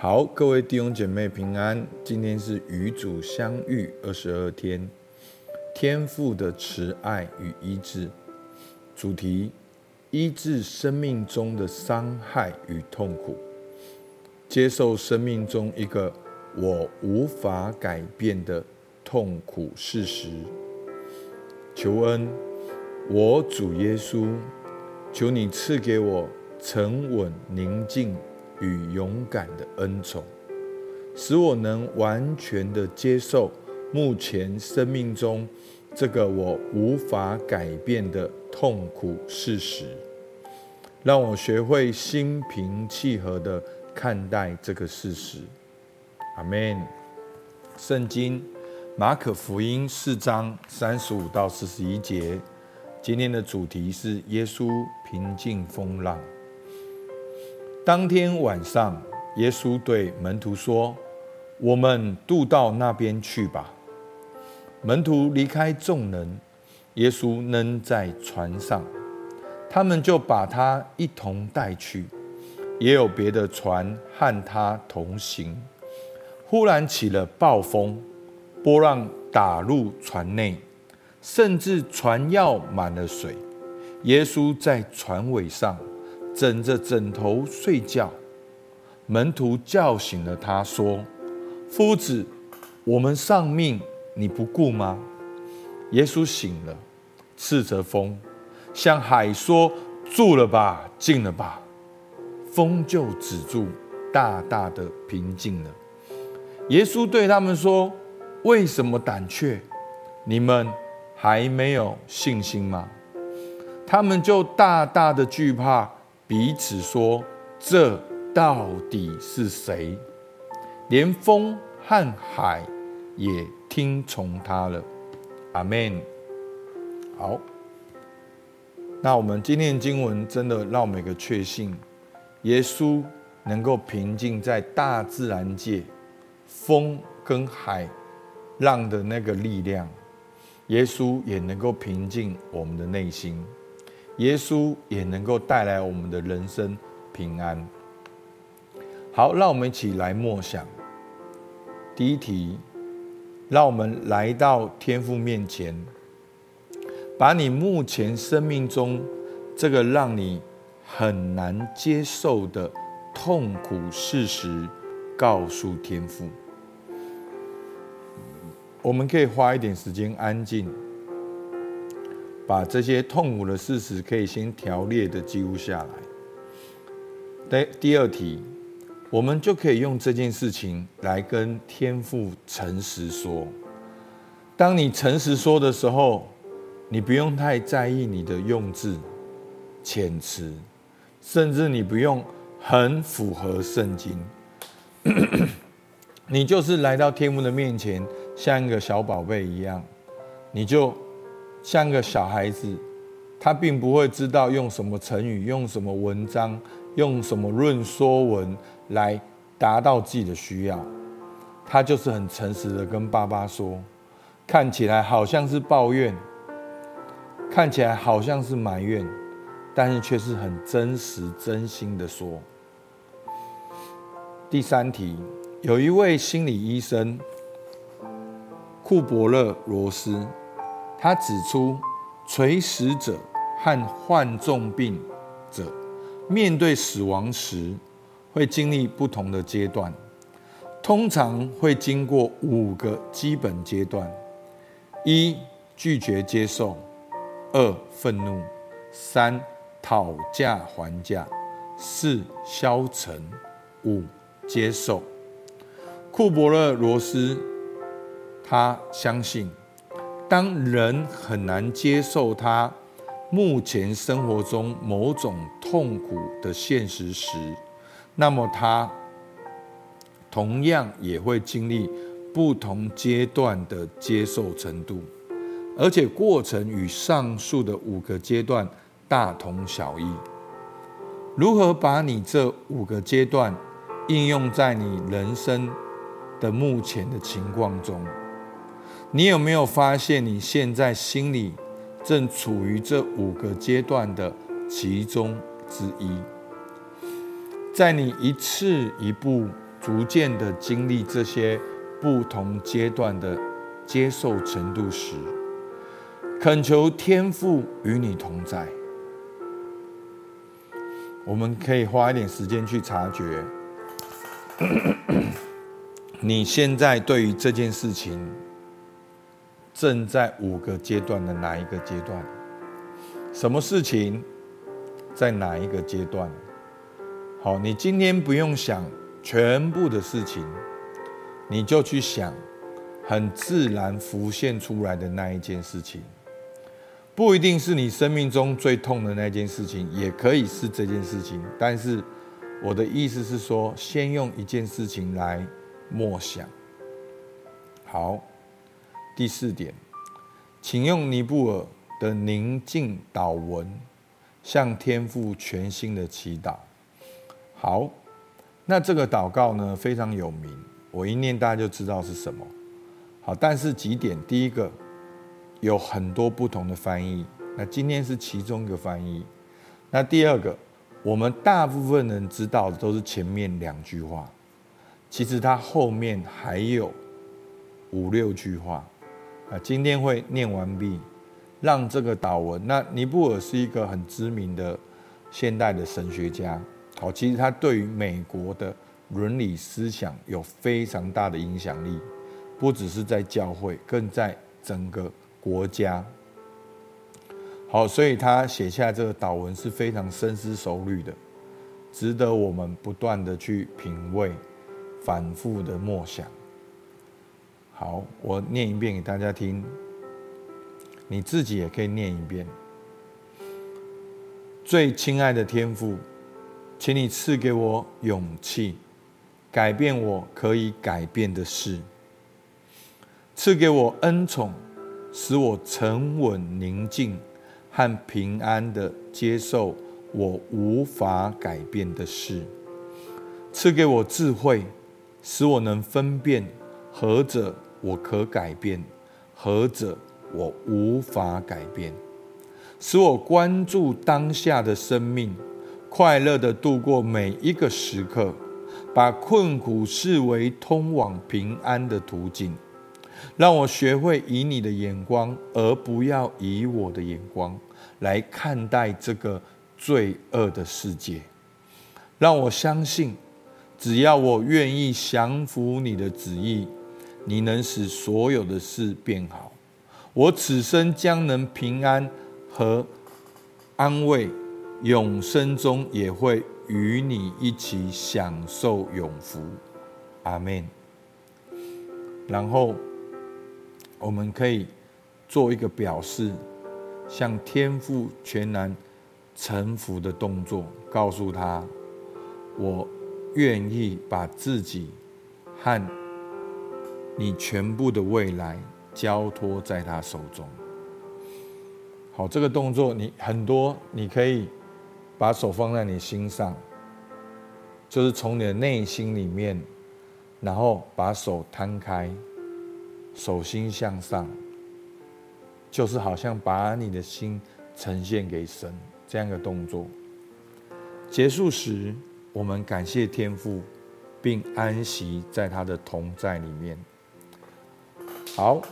好，各位弟兄姐妹平安。今天是与主相遇二十二天，天父的慈爱与医治。主题：医治生命中的伤害与痛苦，接受生命中一个我无法改变的痛苦事实。求恩，我主耶稣，求你赐给我沉稳宁静。与勇敢的恩宠，使我能完全的接受目前生命中这个我无法改变的痛苦事实，让我学会心平气和的看待这个事实。阿门。圣经马可福音四章三十五到四十一节，今天的主题是耶稣平静风浪。当天晚上，耶稣对门徒说：“我们渡到那边去吧。”门徒离开众人，耶稣仍在船上，他们就把他一同带去。也有别的船和他同行。忽然起了暴风，波浪打入船内，甚至船要满了水。耶稣在船尾上。枕着枕头睡觉，门徒叫醒了他，说：“夫子，我们丧命，你不顾吗？”耶稣醒了，斥责风，向海说：“住了吧，静了吧。”风就止住，大大的平静了。耶稣对他们说：“为什么胆怯？你们还没有信心吗？”他们就大大的惧怕。彼此说：“这到底是谁？连风和海也听从他了。”阿门。好，那我们今天的经文真的让我们有个确信：耶稣能够平静在大自然界风跟海浪的那个力量，耶稣也能够平静我们的内心。耶稣也能够带来我们的人生平安。好，让我们一起来默想。第一题，让我们来到天父面前，把你目前生命中这个让你很难接受的痛苦事实告诉天父。我们可以花一点时间安静。把这些痛苦的事实可以先条列的记录下来。第第二题，我们就可以用这件事情来跟天父诚实说。当你诚实说的时候，你不用太在意你的用字、遣词，甚至你不用很符合圣经。你就是来到天父的面前，像一个小宝贝一样，你就。像个小孩子，他并不会知道用什么成语、用什么文章、用什么论说文来达到自己的需要。他就是很诚实的跟爸爸说，看起来好像是抱怨，看起来好像是埋怨，但是却是很真实、真心的说。第三题，有一位心理医生库伯勒罗斯。他指出，垂死者和患重病者面对死亡时，会经历不同的阶段，通常会经过五个基本阶段：一、拒绝接受；二、愤怒；三、讨价还价；四、消沉；五、接受。库伯勒罗斯，他相信。当人很难接受他目前生活中某种痛苦的现实时，那么他同样也会经历不同阶段的接受程度，而且过程与上述的五个阶段大同小异。如何把你这五个阶段应用在你人生的目前的情况中？你有没有发现，你现在心里正处于这五个阶段的其中之一？在你一次一步逐渐的经历这些不同阶段的接受程度时，恳求天父与你同在。我们可以花一点时间去察觉，你现在对于这件事情正在五个阶段的哪一个阶段？什么事情在哪一个阶段？好，你今天不用想全部的事情，你就去想很自然浮现出来的那一件事情，不一定是你生命中最痛的那件事情，也可以是这件事情。但是我的意思是说，先用一件事情来默想。好，第四点，请用尼布尔的宁静祷文，向天父全心的祈祷。好，那这个祷告呢，非常有名，我一念大家就知道是什么。好，但是几点，第一个有很多不同的翻译，那今天是其中一个翻译。那第二个，我们大部分人知道的都是前面两句话，其实它后面还有五六句话。啊，今天会念完毕，让这个祷文。那尼布尔是一个很知名的现代的神学家。好，其实他对于美国的伦理思想有非常大的影响力，不只是在教会，更在整个国家。好，所以他写下这个祷文是非常深思熟虑的，值得我们不断的去品味、反复的默想。好，我念一遍给大家听，你自己也可以念一遍。最亲爱的天父。请你赐给我勇气，改变我可以改变的事；赐给我恩宠，使我沉稳宁静和平安地接受我无法改变的事；赐给我智慧，使我能分辨何者我可改变，何者我无法改变；使我关注当下的生命。快乐地度过每一个时刻，把困苦视为通往平安的途径。让我学会以你的眼光，而不要以我的眼光来看待这个罪恶的世界。让我相信，只要我愿意降服你的旨意，你能使所有的事变好。我此生将能平安和安慰。永生中也会与你一起享受永福，阿门。然后我们可以做一个表示，向天父全然臣服的动作，告诉他：我愿意把自己和你全部的未来交托在他手中。好，这个动作你很多，你可以。把手放在你心上，就是从你的内心里面，然后把手摊开，手心向上，就是好像把你的心呈现给神这样一个动作。结束时，我们感谢天父，并安息在他的同在里面。好，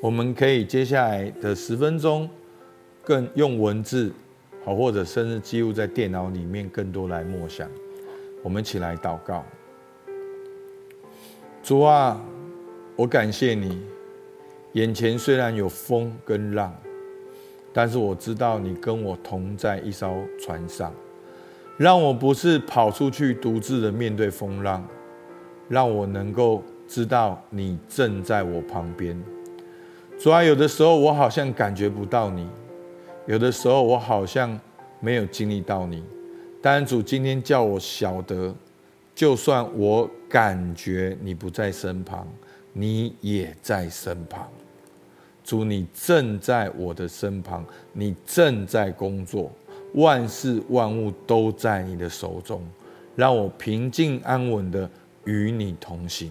我们可以接下来的十分钟，更用文字。好，或者甚至记录在电脑里面，更多来默想。我们一起来祷告。主啊，我感谢你。眼前虽然有风跟浪，但是我知道你跟我同在一艘船上，让我不是跑出去独自的面对风浪，让我能够知道你正在我旁边。主啊，有的时候我好像感觉不到你。有的时候我好像没有经历到你，但主今天叫我晓得，就算我感觉你不在身旁，你也在身旁。主，你正在我的身旁，你正在工作，万事万物都在你的手中，让我平静安稳的与你同行。